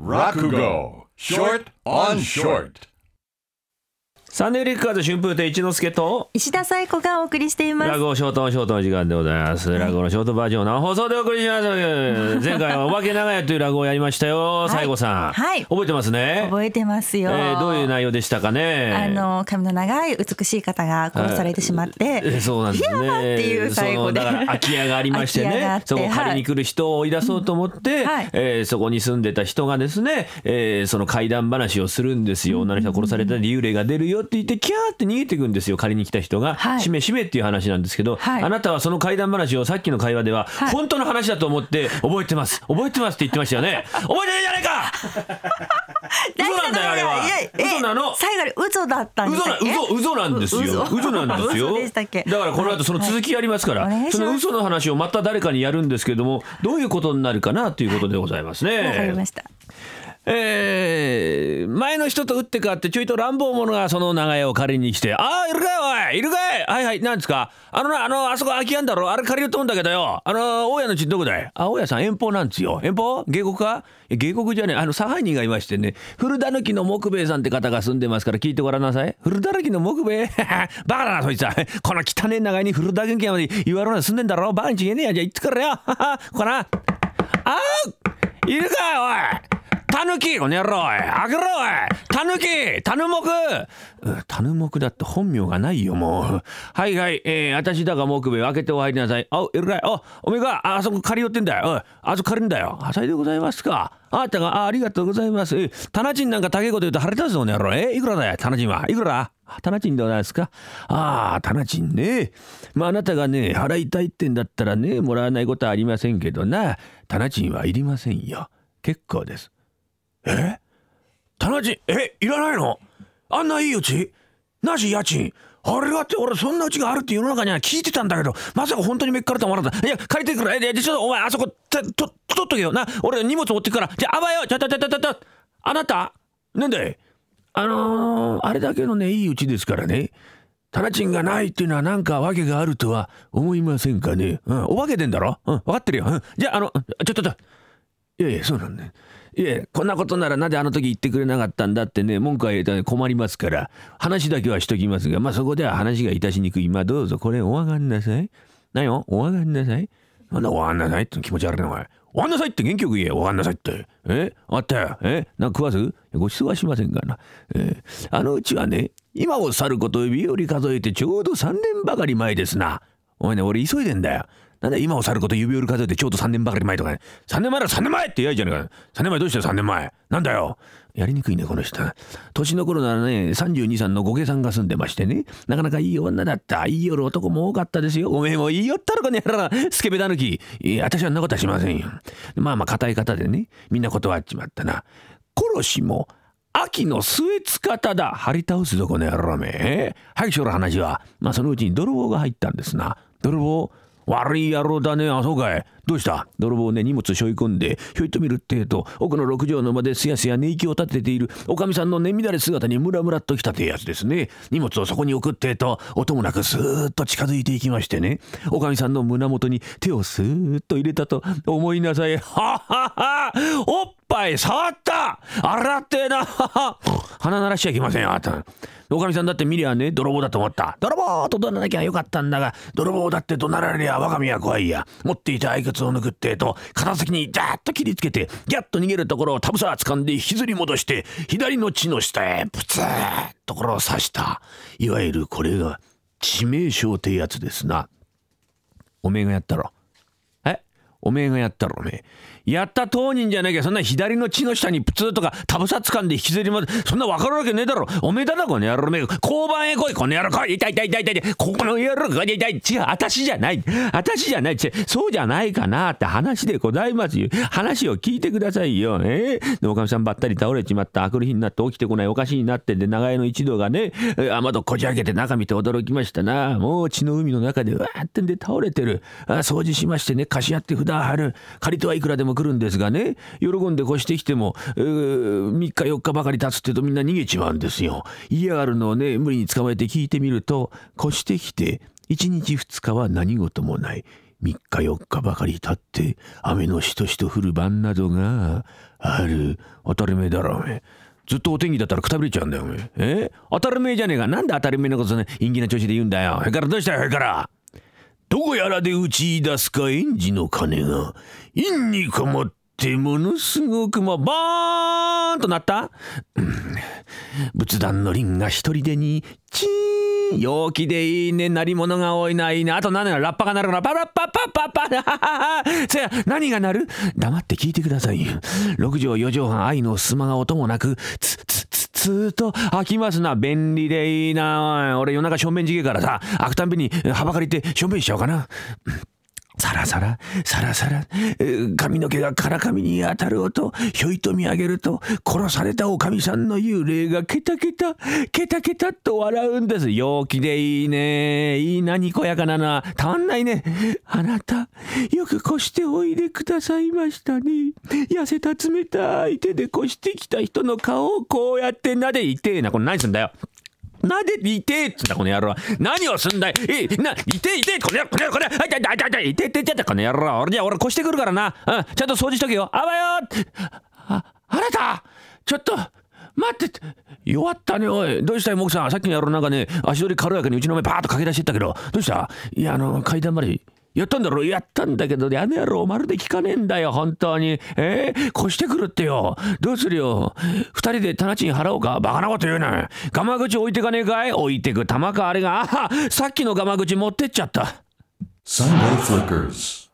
Rakugo, short on short. サンデーリッカーズ春風亭一之輔と石田紗友子がお送りしています落語ショートショートの時間でございます。落語のショートバージョンを生放送でお送りします。前回はお化け長屋という落語をやりましたよ、西郷さん。はい覚えてますね。覚えてますよ、えーどういう内容でしたかね。あの髪の長い美しい方が殺されてしまって、えーそうなんですね。っていう最後で空き家がありましてね そこを借りに来る人を追い出そうと思って、はいえーそこに住んでた人がですね、えーその怪談話をするんですよ。女の人が殺されたら幽霊が出るよって言って、キャーって逃げていくんですよ。借りに来た人が、はいしめしめっていう話なんですけど、はいあなたはその怪談話をさっきの会話では、い本当の話だと思って覚えてます。覚えてますって言ってましたよね。覚えてないじゃ ないか。嘘なんだよあれは。嘘なの？最後に嘘だったんで嘘なしたっけ嘘嘘なんですよ。嘘嘘なんですよ。嘘でしたっけ？だからこの後その続きやりますから、はいその嘘の話をまた誰かにやるんですけども、どういうことになるかなということでございますわかりねま。したえー前の人と打って変わってちょいと乱暴者がその長屋を借りに来て「ああいるかいおいいるかいはいはいなんですか?あのなあのあそこ空き家んだろあれ借りると思うんだけどよ。あの大家の家どこだい?あ大家さん遠方なんですよ。遠方？芸国か?いや芸国じゃねえあの差配人がいましてね。古田抜きの木兵衛さんって方が住んでますから聞いてごらんなさい。古田抜きの木兵衛？バカだなそいつは。この汚ね長屋に古田県警まで言われるの住んでんだろバカにちげえねえや。じゃあ行ってくれよ。ここなあーいるかいおいタヌキこの野郎おい。開けろおい。タヌキタヌモク。うんタヌモクだって本名がないよもう。はいはい。えー、私だが木兵衛開けてお入りなさい。あいるかい。あおめえかあそこ借りよってんだよ。おい。あそこ借りんだよ。あさいでございますか。あなたがあありがとうございます。えタナチンなんか高いこと言うと晴れたぞこの野郎。えいくらだよタナチンは。いくら？あタナチンでございますか？ああタナチンね。まああなたがね払いたいってんだったらねもらわないことはありませんけどな。タナチンはいりませんよ。結構です。え？タナチンえ？いらないの？あんないいうちなし家賃？あれだって俺そんなうちがあるって世の中には聞いてたんだけどまさか本当にめっからと思わなかった。いや借りてくる。えちょっとお前あそことと取っとけよ。な俺荷物持ってくから。じゃああばよちょちょちょちょちょあなた？なんだいあのー、あれだけのねいいうちですからね。タナチンがないっていうのは何か訳があるとは思いませんかね？うん。お化けてんだろ？うん。分かってるよ、うん、じゃああのちょちょちょ。いやいやそうなんだよ。いやこんなことならなぜあの時言ってくれなかったんだってね文句は言えたら困りますから話だけはしときますがまあそこでは話がいたしにくい。まあどうぞこれお上がんなさい。何よお上がんなさい？なんだお上がんなさいって気持ち悪いなおいお上がんなさいって元気よく言えお上がんなさいって。え？あったよ。え？なんか食わずご馳走はしませんがな、え？ーあのうちはね今を去ること指折り数えてちょうど3年ばかり前ですな。お前ね俺急いでんだよ。なんだ今を去ること指折り数えてちょうど3年ばかり前とかね。3年前だ3年前って言いじゃねえか。3年前どうして3年前なんだよ。やりにくいね、この人。年の頃ならね、32、3のご家さんが住んでましてね。なかなかいい女だった。いい夜男も多かったですよ。おめえもいいよったろかねやらスケベだぬき。いや、私はそんなことはしませんよ。まあまあ、固い方でね。みんな断っちまったな。殺しも、秋の末つ方だ張り倒すぞこの野郎めはいしょる話はまあそのうちに泥棒が入ったんですな泥棒悪い野郎だねあそうかいどうした？泥棒ね荷物背負い込んでひょいと見るってえと奥の六畳の間ですやすや寝息を立てているおかみさんの寝乱れ姿にムラムラっときたってやつですね。荷物をそこに置くってえと音もなくスーッと近づいていきましてね。おかみさんの胸元に手をスーッと入れたと思いなさい。はっはっはおっぱい触った。洗ってえな。鼻鳴らしちゃいけませんよあなた。おかみさんだって見りゃね泥棒だと思った。泥棒と怒らなきゃよかったんだが泥棒だって怒鳴られりゃ我が身は怖いや。持っていた合靴を抜くってと片先にジャーッと切りつけてギャッと逃げるところをタブサー掴んで引きずり戻して左の血の下へプツーッところを刺した。いわゆるこれが致命傷ってやつですな。おめえがやったろ。おめえがやったろおめえ。やった当人じゃなきゃそんな左の血の下にプツーとかタブサ掴んで引きずりまでそんな分かるわけねえだろ。おめえだなこの野郎。めえ交番へ来いこの野郎。来い痛い痛い痛い痛い。ここの野郎が痛い。痛い違う私じゃない。私じゃない。違うそうじゃないかなって話でございますよ。話を聞いてくださいよ。えー、でおかみさんばったり倒れちまった。あくる日になって起きてこない。おかしいなってで長屋の一同がね雨戸こじ開けて中見て驚きましたな。もう血の海の中でわーってんで倒れてる。あ掃除しましてね貸し合って札貼る。借り手はいくらでも来るんですがね。喜んで越してきても、えー、3日4日ばかり経つってとみんな逃げちまうんですよ。嫌がるのをね無理に捕まえて聞いてみると越してきて1日2日は何事もない。3日4日ばかり経って雨のしとしと降る晩などがある。当たり前だろおめずっとお天気だったらくたびれちゃうんだよおめえ。当たり前じゃねえか。なんで当たり前のことね陰気な調子で言うんだよ。それからどうしたよそれから。どこやらで打ち出すか園児の鐘が。陰にこもってものすごくもバーンとなった、うん、仏壇の輪が一人でにチーン。陽気でいいね鳴り物が多いないいね。あと何がラッパが鳴るからパラッパッパッパッパッパ。ッせや何が鳴る？黙って聞いてください六畳四畳半愛の襖が音もなくつずっと飽きますな。便利でいいな。俺夜中正面地毛からさ開くたんびに幅借りて正面しちゃおうかな。サラサラ、サラサラ、髪の毛がから髪に当たる音、ひょいと見上げると、殺されたおかみさんの幽霊がケタケタ、ケタケタと笑うんです。陽気でいいね。いいな、にこやかなな。たまんないね。あなた、よく越しておいでくださいましたね。痩せた冷たい手で越してきた人の顔をこうやって撫でいてえな。これ何すんだよ。なでいてっつったこの野郎。何をすんだい。えな、いていてこの野郎この野郎この野郎。あいたいたいたいたいていていてこの野郎。俺じゃ俺越してくるからな。うん。ちゃんと掃除しとけよ。あばよ。ああなた。ちょっと待って。弱ったねおい。どうしたいモクさん。さっきの野郎なんかね足取り軽やかにうちの前バーッと駆け出してったけど。どうした？いやあの階段までやったんだろやったんだけど、あの野郎まるで聞かねえんだよ、本当に。えー、越してくるってよ。どうするよ？二人で棚賃払おうか？バカなこと言うな。ガマ口置いてかねえかい？置いてく玉かあれが。あはさっきのガマ口持ってっちゃった。Sunday Flickers.